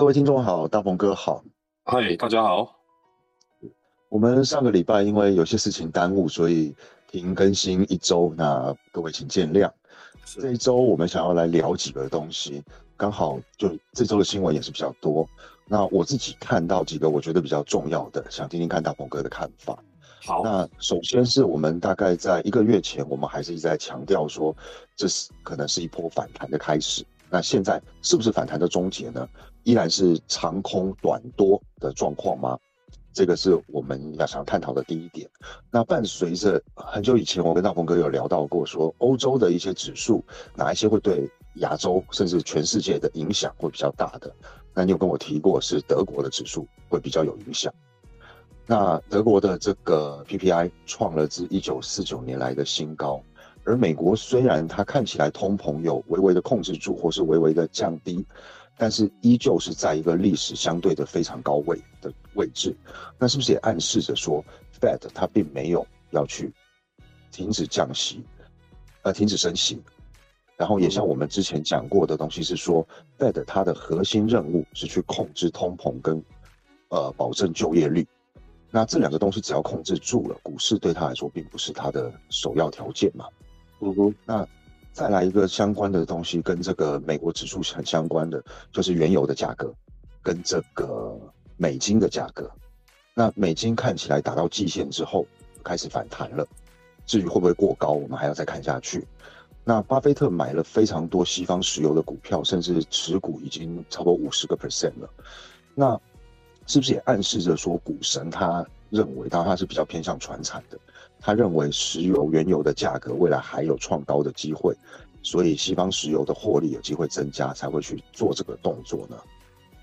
各位听众好，大鹏哥好，嗨，大家好。我们上个礼拜因为有些事情耽误，所以停更新一周，那各位请见谅。这一周我们想要来聊几个东西，刚好就这周的新闻也是比较多。那我自己看到几个我觉得比较重要的，想听听看大鹏哥的看法。好，那首先是我们大概在一个月前，我们还是一直在强调说，这是可能是一波反弹的开始。那现在是不是反弹的终结呢？依然是长空短多的状况吗？这个是我们要想探讨的第一点。那伴随着很久以前，我跟大鹏哥有聊到过，说欧洲的一些指数，哪一些会对亚洲甚至全世界的影响会比较大的？那你有跟我提过，是德国的指数会比较有影响。那德国的这个 PPI 创了自一九四九年来的新高，而美国虽然它看起来通膨有微微的控制住，或是微微的降低。但是依旧是在一个历史相对的非常高位的位置，那是不是也暗示着说，Fed 它并没有要去停止降息，呃，停止升息，然后也像我们之前讲过的东西是说，Fed 它的核心任务是去控制通膨跟呃保证就业率，那这两个东西只要控制住了，股市对他来说并不是它的首要条件嘛，那。再来一个相关的东西，跟这个美国指数很相关的，就是原油的价格，跟这个美金的价格。那美金看起来达到季线之后开始反弹了，至于会不会过高，我们还要再看下去。那巴菲特买了非常多西方石油的股票，甚至持股已经超过五十个 percent 了。那是不是也暗示着说，股神他认为，当然他是比较偏向传产的。他认为石油原油的价格未来还有创高的机会，所以西方石油的获利有机会增加，才会去做这个动作呢。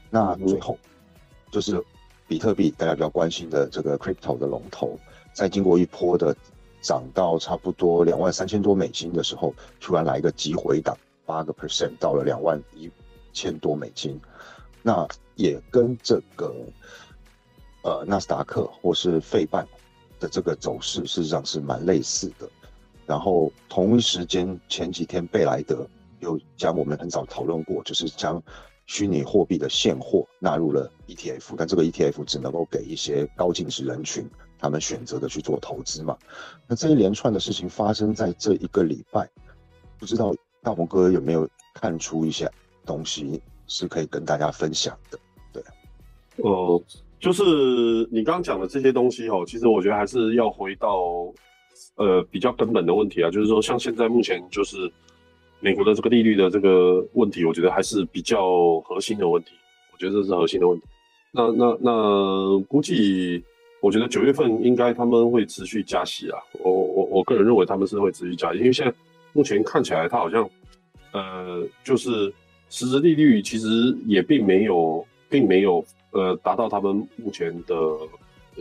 那最后就是比特币，大家比较关心的这个 crypto 的龙头，在经过一波的涨到差不多两万三千多美金的时候，突然来一个急回档，八个 percent 到了两万一千多美金，那也跟这个呃纳斯达克或是费半。的这个走势事实上是蛮类似的，然后同一时间前几天贝莱德又将我们很早讨论过，就是将虚拟货币的现货纳入了 ETF，但这个 ETF 只能够给一些高净值人群他们选择的去做投资嘛。那这一连串的事情发生在这一个礼拜，不知道大鹏哥有没有看出一些东西是可以跟大家分享的？对，哦。就是你刚讲的这些东西哦，其实我觉得还是要回到，呃，比较根本的问题啊，就是说像现在目前就是美国的这个利率的这个问题，我觉得还是比较核心的问题。我觉得这是核心的问题。那那那估计，我觉得九月份应该他们会持续加息啊。我我我个人认为他们是会持续加息，因为现在目前看起来它好像，呃，就是实质利率其实也并没有，并没有。呃，达到他们目前的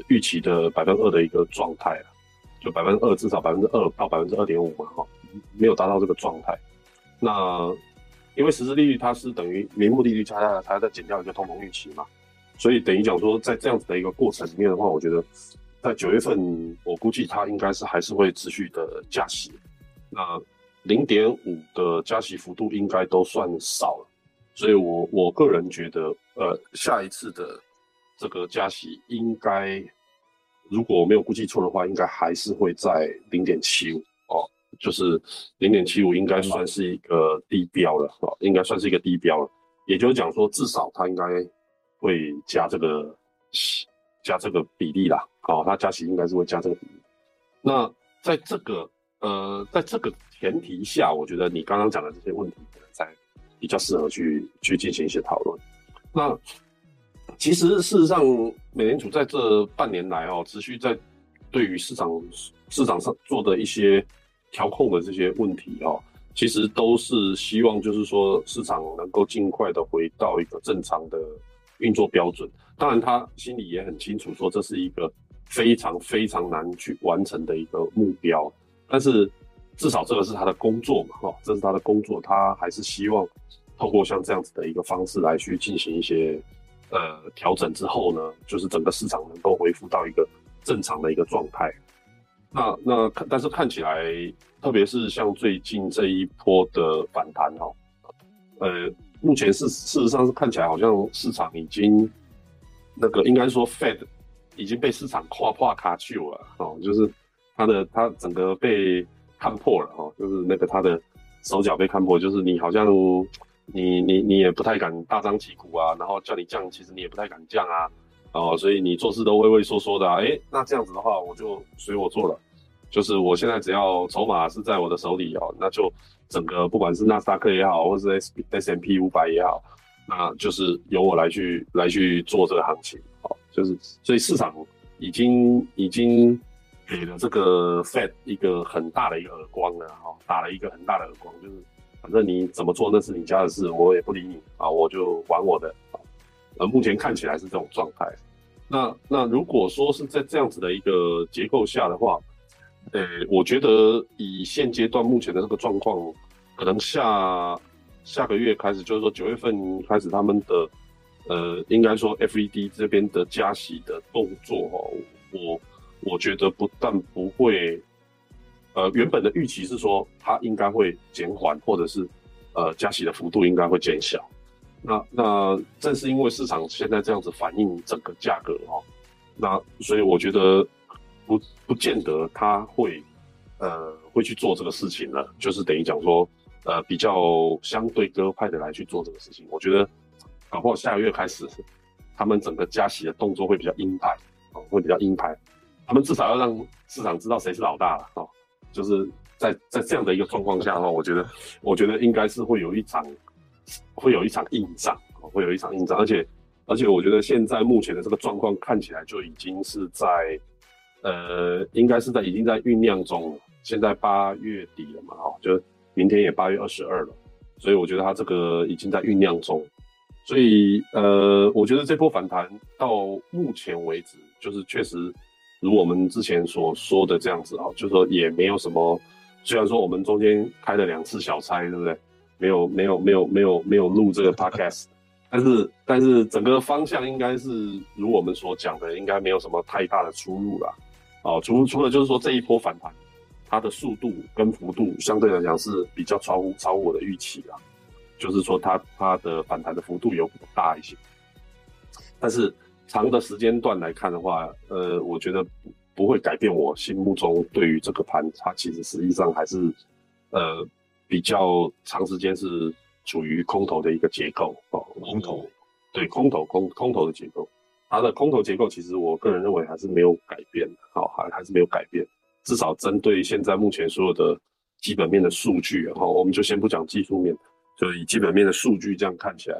预期的百分二的一个状态了，就百分之二，至少百分之二到百分之二点五嘛，哈，没有达到这个状态。那因为实质利率它是等于名目利率加下来，它再减掉一个通膨预期嘛，所以等于讲说，在这样子的一个过程里面的话，我觉得在九月份，我估计它应该是还是会持续的加息。那零点五的加息幅度应该都算少了。所以，我我个人觉得，呃，下一次的这个加息应该，如果我没有估计错的话，应该还是会在零点七五哦，就是零点七五应该算是一个低标了哦，应该算是一个低标了。也就是讲说，至少它应该会加这个加这个比例啦，哦，它加息应该是会加这个比例。那在这个呃，在这个前提下，我觉得你刚刚讲的这些问题，在。比较适合去去进行一些讨论。那其实事实上，美联储在这半年来哦，持续在对于市场市场上做的一些调控的这些问题哦，其实都是希望就是说市场能够尽快的回到一个正常的运作标准。当然，他心里也很清楚，说这是一个非常非常难去完成的一个目标，但是。至少这个是他的工作嘛，哈，这是他的工作，他还是希望透过像这样子的一个方式来去进行一些呃调整之后呢，就是整个市场能够恢复到一个正常的一个状态。那那看，但是看起来，特别是像最近这一波的反弹哈，呃，目前是事实上是看起来好像市场已经那个应该说 Fed 已经被市场跨跨卡住了哦，就是它的它整个被看破了哦，就是那个它的手脚被看破，就是你好像你你你也不太敢大张旗鼓啊，然后叫你降，其实你也不太敢降啊，哦，所以你做事都畏畏缩缩的啊，哎，那这样子的话我就随我做了。就是我现在只要筹码是在我的手里哦，那就整个不管是纳斯达克也好，或是 S S M P 五百也好，那就是由我来去来去做这个行情哦。就是所以市场已经已经给了这个 Fed 一个很大的一个耳光了哈，打了一个很大的耳光，就是反正你怎么做那是你家的事，我也不理你啊，我就玩我的啊。呃，目前看起来是这种状态。那那如果说是在这样子的一个结构下的话，呃，我觉得以现阶段目前的这个状况，可能下下个月开始，就是说九月份开始，他们的呃，应该说 FED 这边的加息的动作哈，我我觉得不但不会，呃，原本的预期是说它应该会减缓，或者是呃加息的幅度应该会减小。那那正是因为市场现在这样子反映整个价格哦，那所以我觉得。不不见得他会，呃，会去做这个事情了，就是等于讲说，呃，比较相对鸽派的来去做这个事情。我觉得，搞不好下个月开始，他们整个加息的动作会比较鹰派，哦，会比较鹰派。他们至少要让市场知道谁是老大了，哦，就是在在这样的一个状况下的话，我觉得，我觉得应该是会有一场，会有一场硬仗，会有一场硬仗。而且，而且我觉得现在目前的这个状况看起来就已经是在。呃，应该是在已经在酝酿中了。现在八月底了嘛，哈，就明天也八月二十二了，所以我觉得它这个已经在酝酿中。所以，呃，我觉得这波反弹到目前为止，就是确实如我们之前所说的这样子啊，就是说也没有什么。虽然说我们中间开了两次小差，对不对？没有，没有，没有，没有，没有录这个 podcast，但是，但是整个方向应该是如我们所讲的，应该没有什么太大的出入了。哦，除除了就是说这一波反弹，它的速度跟幅度相对来讲是比较超乎超乎我的预期啊，就是说它它的反弹的幅度有大一些，但是长的时间段来看的话，呃，我觉得不会改变我心目中对于这个盘，它其实实际上还是呃比较长时间是处于空头的一个结构哦，空头，对，空头空空头的结构。它的空头结构其实我个人认为还是没有改变的，好，还还是没有改变。至少针对现在目前所有的基本面的数据，哈，我们就先不讲技术面，就以基本面的数据这样看起来，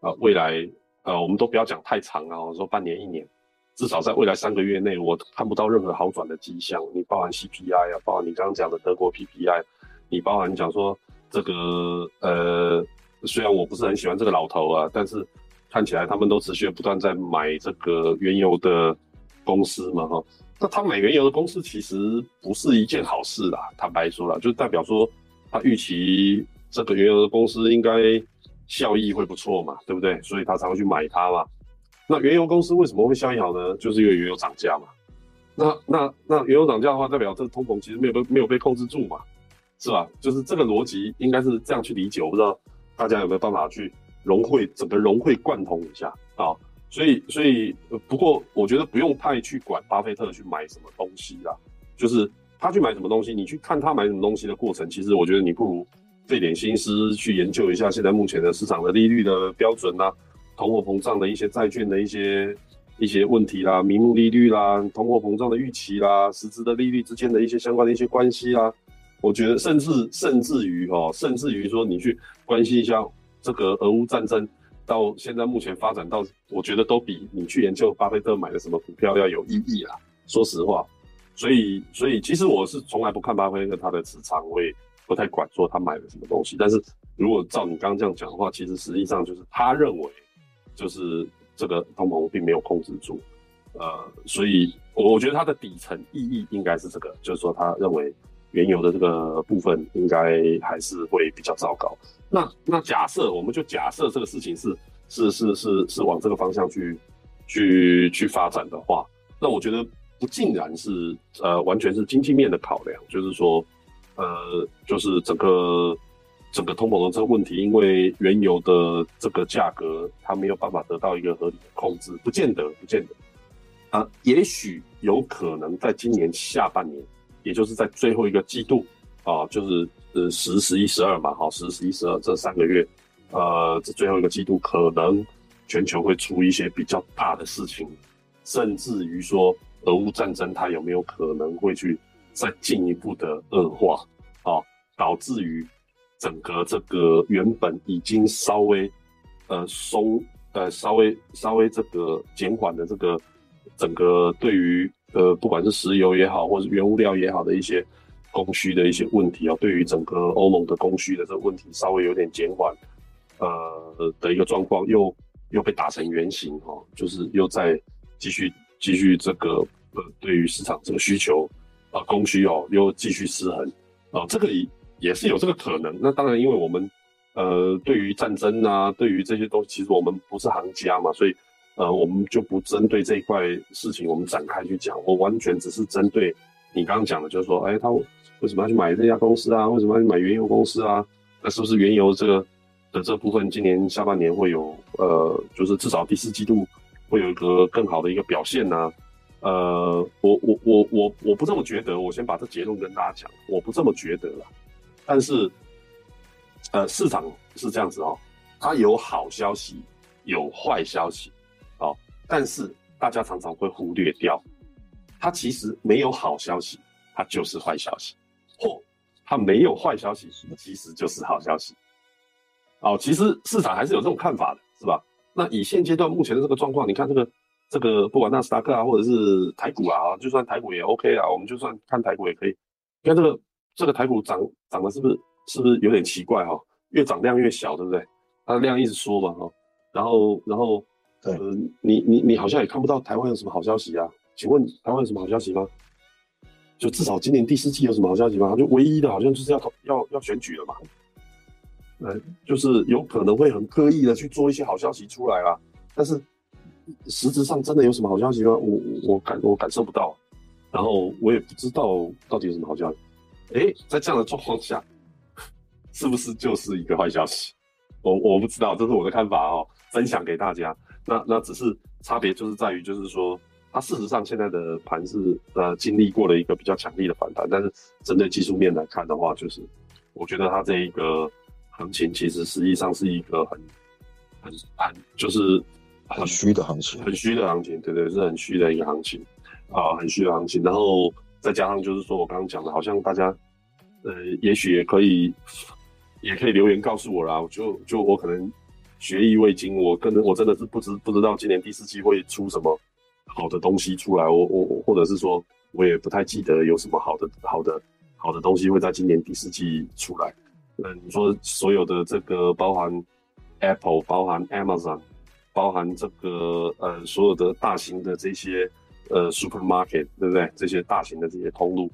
啊，未来，呃，我们都不要讲太长啊，我说半年一年，至少在未来三个月内，我看不到任何好转的迹象。你包含 CPI 啊，包含你刚刚讲的德国 PPI，你包含讲说这个，呃，虽然我不是很喜欢这个老头啊，但是。看起来他们都持续不断在买这个原油的公司嘛，哈，那他买原油的公司其实不是一件好事啦。坦白说了，就代表说他预期这个原油的公司应该效益会不错嘛，对不对？所以他才会去买它嘛。那原油公司为什么会效益好呢？就是因为原油涨价嘛。那那那原油涨价的话，代表这个通膨其实没有被没有被控制住嘛，是吧？就是这个逻辑应该是这样去理解。我不知道大家有没有办法去。融会整个融会贯通一下啊，所以所以不过我觉得不用太去管巴菲特去买什么东西啦，就是他去买什么东西，你去看他买什么东西的过程，其实我觉得你不如费点心思去研究一下现在目前的市场的利率的标准啦，通货膨胀的一些债券的一些一些问题啦，名目利率啦，通货膨胀的预期啦，实质的利率之间的一些相关的一些关系啦，我觉得甚至甚至于哦，甚至于说你去关心一下。这个俄乌战争到现在目前发展到，我觉得都比你去研究巴菲特买的什么股票要有意义啦。说实话，所以所以其实我是从来不看巴菲特他的持仓，我也不太管说他买了什么东西。但是如果照你刚刚这样讲的话，其实实际上就是他认为就是这个通膨并没有控制住，呃，所以我觉得它的底层意义应该是这个，就是说他认为。原油的这个部分应该还是会比较糟糕。那那假设我们就假设这个事情是是是是是往这个方向去去去发展的话，那我觉得不尽然是呃完全是经济面的考量，就是说呃就是整个整个通膨的这个问题，因为原油的这个价格它没有办法得到一个合理的控制，不见得，不见得。啊，也许有可能在今年下半年，也就是在最后一个季度啊，就是呃十、十一、十二嘛，好，十、十一、十二这三个月，呃，这最后一个季度可能全球会出一些比较大的事情，甚至于说俄乌战争它有没有可能会去再进一步的恶化啊，导致于整个这个原本已经稍微呃松呃稍微稍微这个减缓的这个。整个对于呃，不管是石油也好，或者原物料也好的一些供需的一些问题啊，对于整个欧盟的供需的这个问题稍微有点减缓，呃的一个状况，又又被打成原形哦，就是又在继续继续这个呃，对于市场这个需求啊，供需哦又继续失衡啊，这个也是有这个可能。那当然，因为我们呃，对于战争啊，对于这些东西，其实我们不是行家嘛，所以。呃，我们就不针对这一块事情，我们展开去讲。我完全只是针对你刚刚讲的，就是说，哎，他为什么要去买这家公司啊？为什么要去买原油公司啊？那是不是原油这个的这部分，今年下半年会有呃，就是至少第四季度会有一个更好的一个表现呢？呃，我我我我我不这么觉得。我先把这结论跟大家讲，我不这么觉得了。但是，呃，市场是这样子哦，它有好消息，有坏消息。哦但是大家常常会忽略掉，它其实没有好消息，它就是坏消息；或它没有坏消息，其实就是好消息。哦，其实市场还是有这种看法的，是吧？那以现阶段目前的这个状况，你看这个这个，不管纳斯达克啊，或者是台股啊，就算台股也 OK 啊，我们就算看台股也可以。你看这个这个台股涨涨的是不是是不是有点奇怪哈？越涨量越小，对不对？它的量一直缩嘛哈，然后然后。呃，你你你好像也看不到台湾有什么好消息啊？请问台湾有什么好消息吗？就至少今年第四季有什么好消息吗？就唯一的好像就是要投要要选举了嘛，呃，就是有可能会很刻意的去做一些好消息出来啦。但是实质上真的有什么好消息吗？我我感我感受不到，然后我也不知道到底有什么好消息。哎，在这样的状况下，是不是就是一个坏消息？我我不知道，这是我的看法哦，分享给大家。那那只是差别，就是在于，就是说，它事实上现在的盘是呃经历过了一个比较强力的反弹，但是针对技术面来看的话，就是我觉得它这一个行情其实实际上是一个很很很就是很虚的行情，很虚的行情，对对，是很虚的一个行情啊，很虚的行情。然后再加上就是说我刚刚讲的，好像大家呃也许也可以也可以留言告诉我啦，就就我可能。学艺未精，我可能我真的是不知不知道今年第四季会出什么好的东西出来，我我或者是说，我也不太记得有什么好的好的好的东西会在今年第四季出来。嗯，你说所有的这个包含 Apple，包含 Amazon，包含这个呃所有的大型的这些呃 supermarket，对不对？这些大型的这些通路，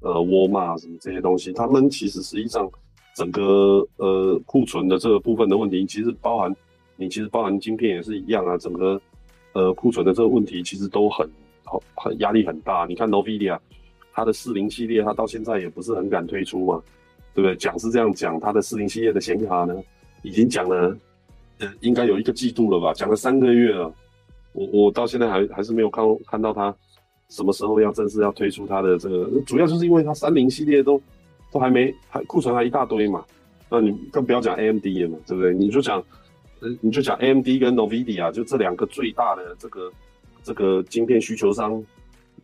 呃沃尔玛什么这些东西，他们其实实际上。整个呃库存的这个部分的问题，其实包含你其实包含晶片也是一样啊。整个呃库存的这个问题，其实都很好很压力很大。你看 Nvidia，它的四零系列，它到现在也不是很敢推出嘛，对不对？讲是这样讲，它的四零系列的显卡呢，已经讲了应该有一个季度了吧，讲了三个月了。我我到现在还还是没有看看到它什么时候要正式要推出它的这个，主要就是因为它三零系列都。都还没，还库存还一大堆嘛，那你更不要讲 AMD 了嘛，对不对？你就讲，你就讲 AMD 跟 Nvidia，就这两个最大的这个这个晶片需求商，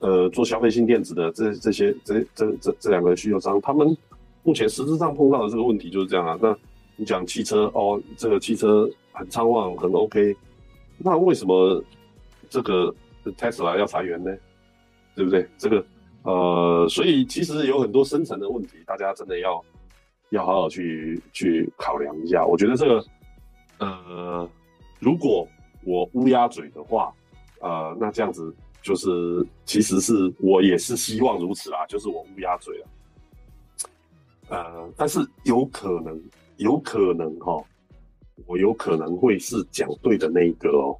呃，做消费性电子的这这些这这这这两个需求商，他们目前实质上碰到的这个问题就是这样啊。那你讲汽车哦，这个汽车很畅旺，很 OK，那为什么这个 Tesla 要裁员呢？对不对？这个。呃，所以其实有很多深层的问题，大家真的要要好好去去考量一下。我觉得这个，呃，如果我乌鸦嘴的话，呃，那这样子就是，其实是我也是希望如此啦，就是我乌鸦嘴了。呃，但是有可能，有可能哈，我有可能会是讲对的那一个哦。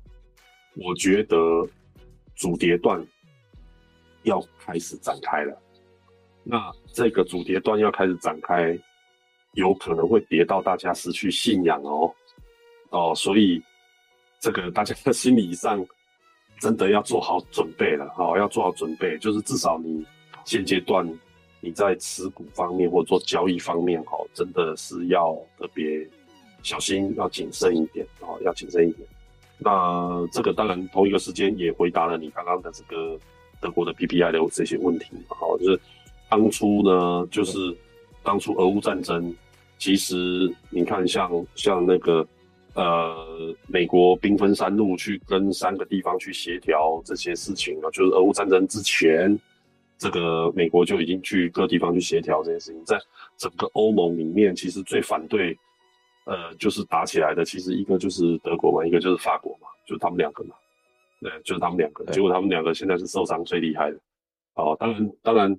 我觉得主跌段。要开始展开了，那这个主跌段要开始展开，有可能会跌到大家失去信仰哦，哦，所以这个大家的心理上真的要做好准备了，哦，要做好准备，就是至少你现阶段你在持股方面或做交易方面，哦，真的是要特别小心，要谨慎一点，哦，要谨慎一点。那这个当然同一个时间也回答了你刚刚的这个德国的 PPI 的这些问题，好，就是当初呢，就是当初俄乌战争。其实你看，像像那个，呃，美国兵分三路去跟三个地方去协调这些事情啊，就是俄乌战争之前，这个美国就已经去各地方去协调这些事情。在整个欧盟里面，其实最反对，呃，就是打起来的，其实一个就是德国嘛，一个就是法国嘛，就是他们两个嘛，对，就是他们两个。结果他们两个现在是受伤最厉害的。哦，当然，当然。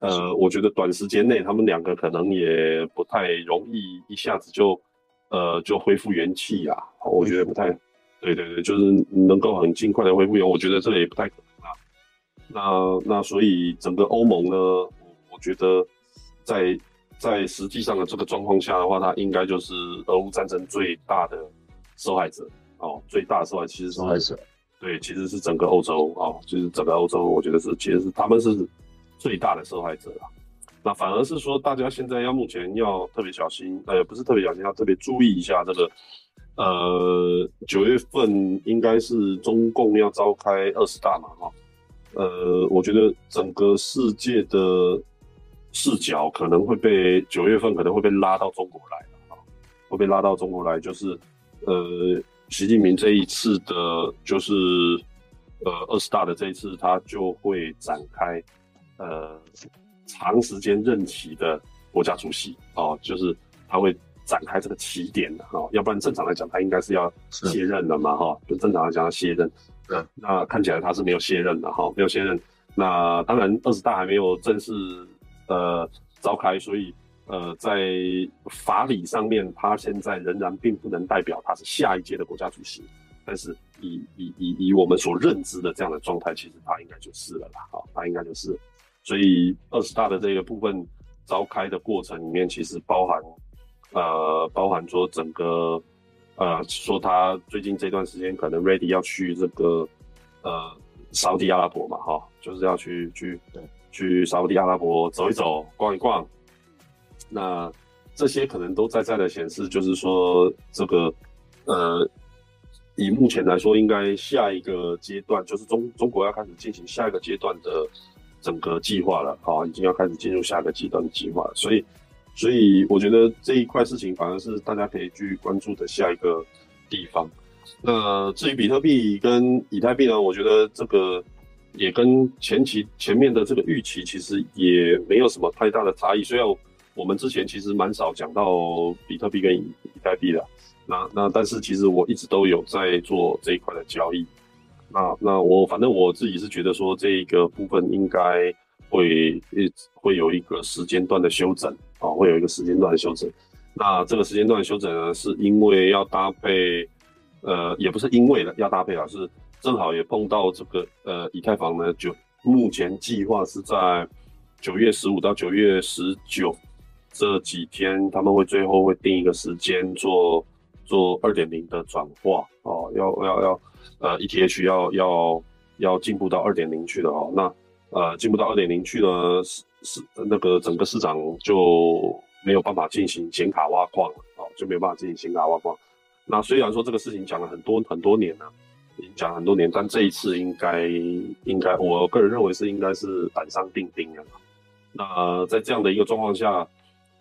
呃，我觉得短时间内他们两个可能也不太容易一下子就，呃，就恢复元气啊。我觉得不太，对对对，就是能够很尽快的恢复元，我觉得这个也不太可能啊。那那所以整个欧盟呢，我觉得在在实际上的这个状况下的话，它应该就是俄乌战争最大的受害者哦，最大的受害其实是受害者，对，其实是整个欧洲啊，就是整个欧洲，我觉得是其实是他们是。最大的受害者啊，那反而是说，大家现在要目前要特别小心，呃，不是特别小心，要特别注意一下这个，呃，九月份应该是中共要召开二十大嘛，哈，呃，我觉得整个世界的视角可能会被九月份可能会被拉到中国来了，啊，会被拉到中国来，就是呃，习近平这一次的，就是呃二十大的这一次，他就会展开。呃，长时间任期的国家主席哦，就是他会展开这个起点的哦，要不然正常来讲他应该是要卸任的嘛哈，就正常来讲要卸任。嗯，那看起来他是没有卸任的哈，没有卸任。那当然二十大还没有正式呃召开，所以呃在法理上面，他现在仍然并不能代表他是下一届的国家主席。但是以以以以我们所认知的这样的状态，其实他应该就是了啦，好，他应该就是。所以二十大的这个部分召开的过程里面，其实包含，呃，包含说整个，呃，说他最近这段时间可能 ready 要去这个，呃，沙地阿拉伯嘛，哈，就是要去去去沙地阿拉伯走一走、逛一逛。那这些可能都在在的显示，就是说这个，呃，以目前来说，应该下一个阶段就是中中国要开始进行下一个阶段的。整个计划了，好，已经要开始进入下一个阶段的计划，所以，所以我觉得这一块事情反而是大家可以去关注的下一个地方。那至于比特币跟以太币呢，我觉得这个也跟前期前面的这个预期其实也没有什么太大的差异。虽然我们之前其实蛮少讲到比特币跟以以太币的，那那但是其实我一直都有在做这一块的交易。那那我反正我自己是觉得说这个部分应该会会有一个时间段的修整啊，会有一个时间段的修整。那这个时间段的修整呢，是因为要搭配，呃，也不是因为的要搭配啊，是正好也碰到这个呃以太坊呢，就目前计划是在九月十五到九月十九这几天，他们会最后会定一个时间做做二点零的转化哦，要要要。呃，ETH 要要要进步到二点零去了哦，那呃进步到二点零去呢，是是那个整个市场就没有办法进行显卡挖矿了哦，就没有办法进行显卡挖矿。那虽然说这个事情讲了很多很多年了，经讲很多年，但这一次应该应该，我个人认为是应该是板上钉钉了。那在这样的一个状况下，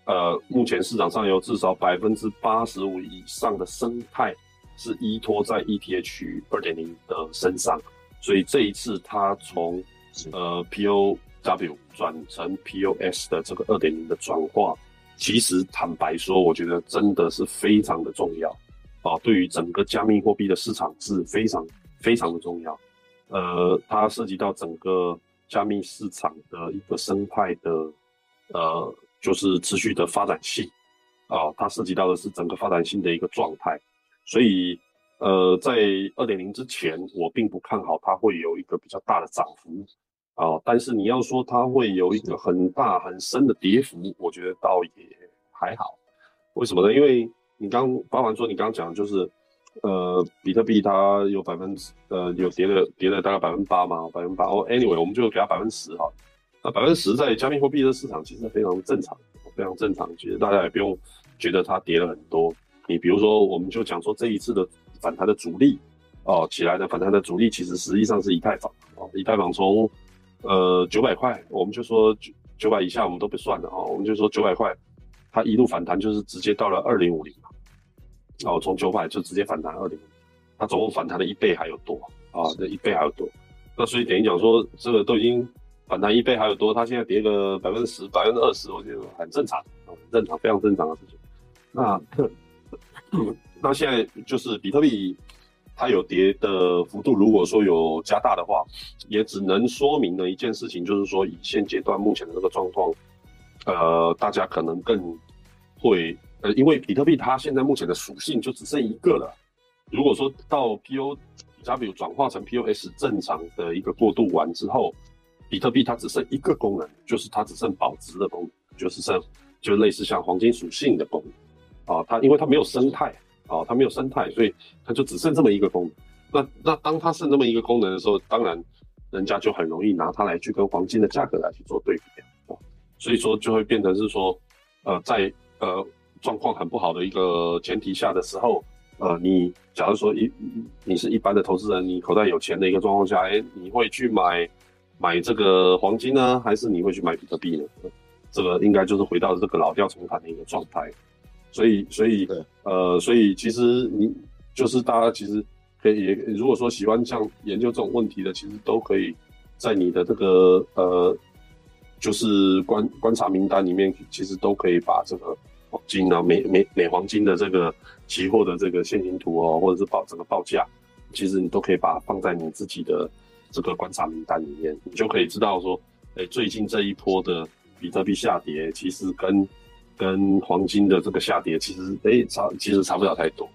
呃，目前市场上有至少百分之八十五以上的生态。是依托在 ETH 二点零的身上，所以这一次它从呃 POW 转成 POS 的这个二点零的转化，其实坦白说，我觉得真的是非常的重要啊，对于整个加密货币的市场是非常非常的重要。呃，它涉及到整个加密市场的一个生态的呃，就是持续的发展性啊，它涉及到的是整个发展性的一个状态。所以，呃，在二点零之前，我并不看好它会有一个比较大的涨幅啊。但是你要说它会有一个很大很深的跌幅，我觉得倒也还好为什么呢？因为你刚包含说你刚刚讲就是，呃，比特币它有百分之呃有跌了跌了大概百分之八嘛，百分之八哦，anyway 我们就给它百分之十哈。那百分之十在加密货币的市场其实非常正常，非常正常。其实大家也不用觉得它跌了很多。你比如说，我们就讲说这一次的反弹的主力哦起来的反弹的主力，其实实际上是以太坊哦，以太坊从呃九百块，我们就说九九百以下我们都不算的哦，我们就说九百块，它一路反弹就是直接到了二零五零，然后从九百就直接反弹二零，它总共反弹了一倍还有多啊，这一倍还有多。那所以等于讲说这个都已经。反弹一倍还有多，它现在跌个百分之十、百分之二十，我觉得很正常，很正常，非常正常的事情。那那现在就是比特币，它有跌的幅度，如果说有加大的话，也只能说明了一件事情，就是说以现阶段目前的这个状况，呃，大家可能更会呃，因为比特币它现在目前的属性就只剩一个了。如果说到 PO W 转化成 POS 正常的一个过渡完之后，比特币它只剩一个功能，就是它只剩保值的功能，就是剩就类似像黄金属性的功能啊。它因为它没有生态啊，它没有生态，所以它就只剩这么一个功能。那那当它剩这么一个功能的时候，当然人家就很容易拿它来去跟黄金的价格来去做对比啊。所以说就会变成是说，呃，在呃状况很不好的一个前提下的时候，呃，你假如说一你是一般的投资人，你口袋有钱的一个状况下，哎，你会去买。买这个黄金呢，还是你会去买比特币呢？这个应该就是回到这个老调重弹的一个状态。所以，所以，呃，所以其实你就是大家其实可以，如果说喜欢像研究这种问题的，其实都可以在你的这个呃，就是观观察名单里面，其实都可以把这个黄金啊、美美美黄金的这个期货的这个现形图哦，或者是报整个报价，其实你都可以把它放在你自己的。这个观察名单里面，你就可以知道说，哎，最近这一波的比特币下跌，其实跟跟黄金的这个下跌，其实哎差其实差不了太多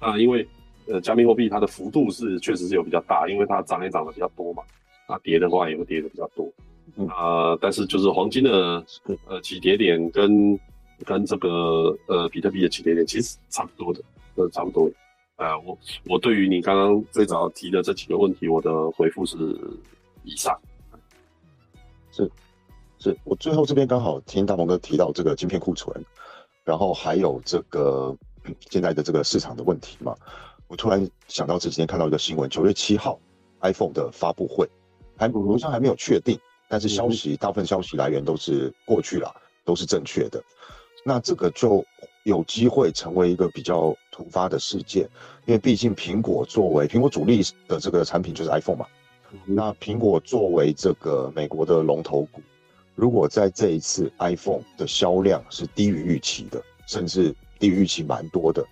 那。因为呃，加密货币它的幅度是确实是有比较大，因为它涨也涨的比较多嘛，啊，跌的话也会跌的比较多啊。但是就是黄金的呃起跌点跟跟这个呃比特币的起跌点其实差不多的，呃，差不多。呃，我我对于你刚刚最早提的这几个问题，我的回复是以上。是，是我最后这边刚好听大鹏哥提到这个晶片库存，然后还有这个 现在的这个市场的问题嘛，我突然想到这几天看到一个新闻，九月七号 iPhone 的发布会，还好像还没有确定，但是消息大部分消息来源都是过去了，都是正确的。那这个就有机会成为一个比较突发的事件，因为毕竟苹果作为苹果主力的这个产品就是 iPhone 嘛，那苹果作为这个美国的龙头股，如果在这一次 iPhone 的销量是低于预期的，甚至低于预期蛮多的，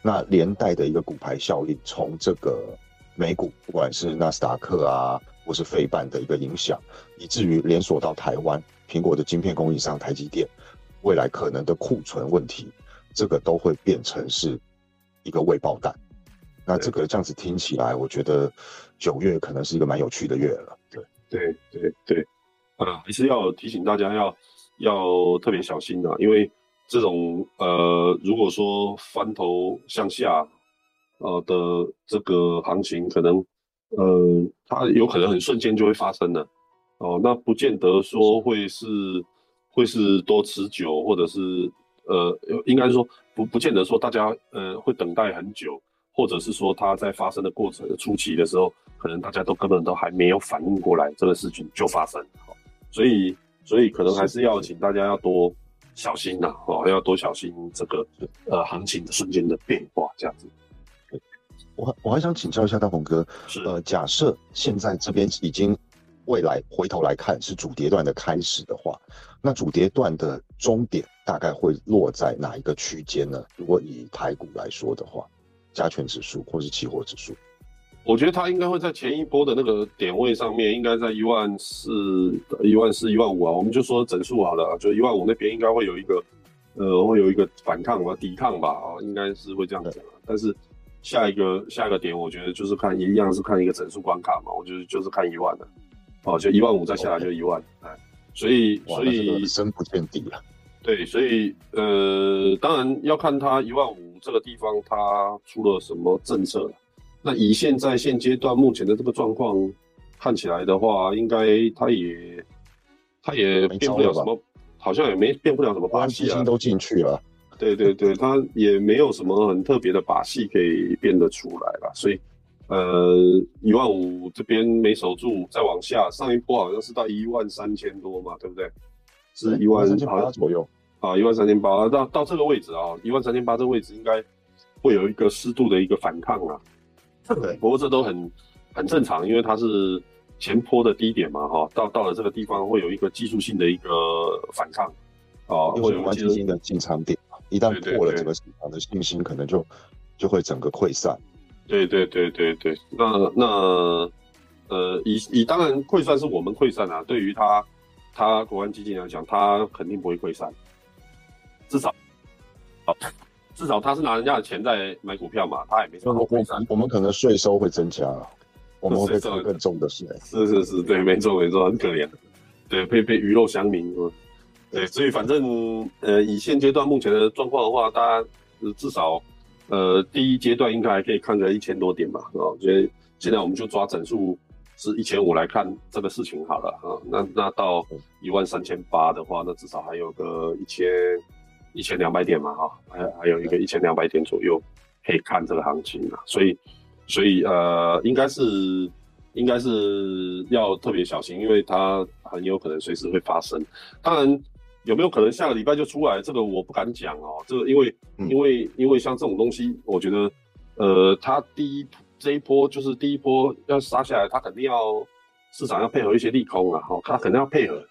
那连带的一个股牌效应，从这个美股不管是纳斯达克啊，或是费半的一个影响，以至于连锁到台湾苹果的晶片供应商台积电。未来可能的库存问题，这个都会变成是一个未爆弹。那这个这样子听起来，我觉得九月可能是一个蛮有趣的月了。对对对对，啊，还是要提醒大家要要特别小心的，因为这种呃，如果说翻头向下呃的这个行情，可能呃它有可能很瞬间就会发生的哦，那不见得说会是。会是多持久，或者是呃，应该说不不见得说大家呃会等待很久，或者是说它在发生的过程初期的时候，可能大家都根本都还没有反应过来这个事情就发生，所以所以可能还是要请大家要多小心呐，哦，要多小心这个呃行情的瞬间的变化这样子。我我还想请教一下大鹏哥，呃，假设现在这边已经。未来回头来看是主跌段的开始的话，那主跌段的终点大概会落在哪一个区间呢？如果以台股来说的话，加权指数或是期货指数，我觉得它应该会在前一波的那个点位上面，应该在一万四、一万四、一万五啊。我们就说整数好了，就一万五那边应该会有一个，呃，会有一个反抗吧、抵抗吧，啊，应该是会这样讲。但是下一个下一个点，我觉得就是看一样是看一个整数关卡嘛，我觉得就是看一万的。哦，就一万五再下来就一万，哎，所以所以深不见底了。对，所以呃，当然要看它一万五这个地方它出了什么政策了。那以现在现阶段目前的这个状况看起来的话，应该它也它也变不了什么，好像也没变不了什么把戏啊，都进去了。对对对，它也没有什么很特别的把戏可以变得出来了。所以呃，一万五这边没守住，再往下，上一波好像是到一万三千多嘛，对不对？是一万三千八左右啊，一万三千八到到这个位置啊，一万三千八这个位置应该会有一个适度的一个反抗啊。对，不过这都很很正常，因为它是前坡的低点嘛，哈，到到了这个地方会有一个技术性的一个反抗，啊，会有基金的进场点嘛，一旦破了，这个市场的信心可能就就会整个溃散。对对对对对，那那呃，以以当然溃散是我们溃散啊，对于他他国安基金来讲，他肯定不会溃散，至少好。至少他是拿人家的钱在买股票嘛，他也没什么亏我们可能税收会增加，我们会交更重的税。是是是，对，没错没错，很可怜。对，被被鱼肉乡民。对，所以反正呃，以现阶段目前的状况的话，大家至少呃第一阶段应该还可以看个一千多点吧。啊，觉得现在我们就抓整数是一千五来看这个事情好了啊。那那到一万三千八的话，那至少还有个一千。一千两百点嘛，哈，还还有一个一千两百点左右可以看这个行情啊，所以，所以呃，应该是应该是要特别小心，因为它很有可能随时会发生。当然，有没有可能下个礼拜就出来，这个我不敢讲哦。这个因为因为因为像这种东西，我觉得呃，它第一这一波就是第一波要杀下来，它肯定要市场要配合一些利空啊，哈，它肯定要配合。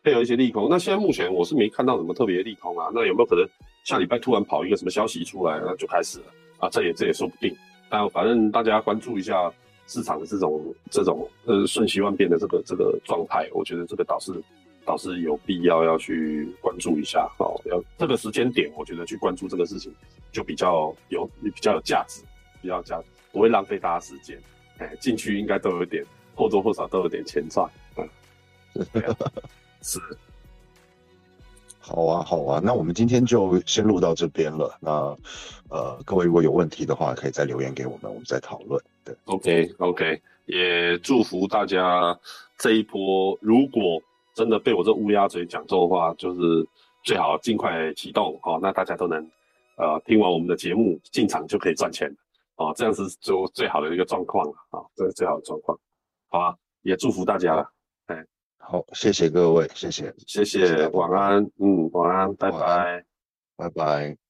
配合一些利空，那现在目前我是没看到什么特别利空啊。那有没有可能下礼拜突然跑一个什么消息出来，那就开始了啊？这也这也说不定。但反正大家关注一下市场的这种这种呃瞬息万变的这个这个状态，我觉得这个倒是倒是有必要要去关注一下哦。要这个时间点，我觉得去关注这个事情就比较有比较有价值，比较价值不会浪费大家时间。哎，进去应该都有点或多或少都有点钱赚。嗯。是，好啊，好啊，那我们今天就先录到这边了。那呃，各位如果有问题的话，可以再留言给我们，我们再讨论。对，OK，OK，也祝福大家这一波，如果真的被我这乌鸦嘴讲中的话，就是最好尽快启动哦。那大家都能呃听完我们的节目进场就可以赚钱哦，这样是就最好的一个状况了啊，这是最好的状况。好啊，也祝福大家。好，谢谢各位，谢谢，谢谢，晚安，嗯，晚安，拜拜，拜拜。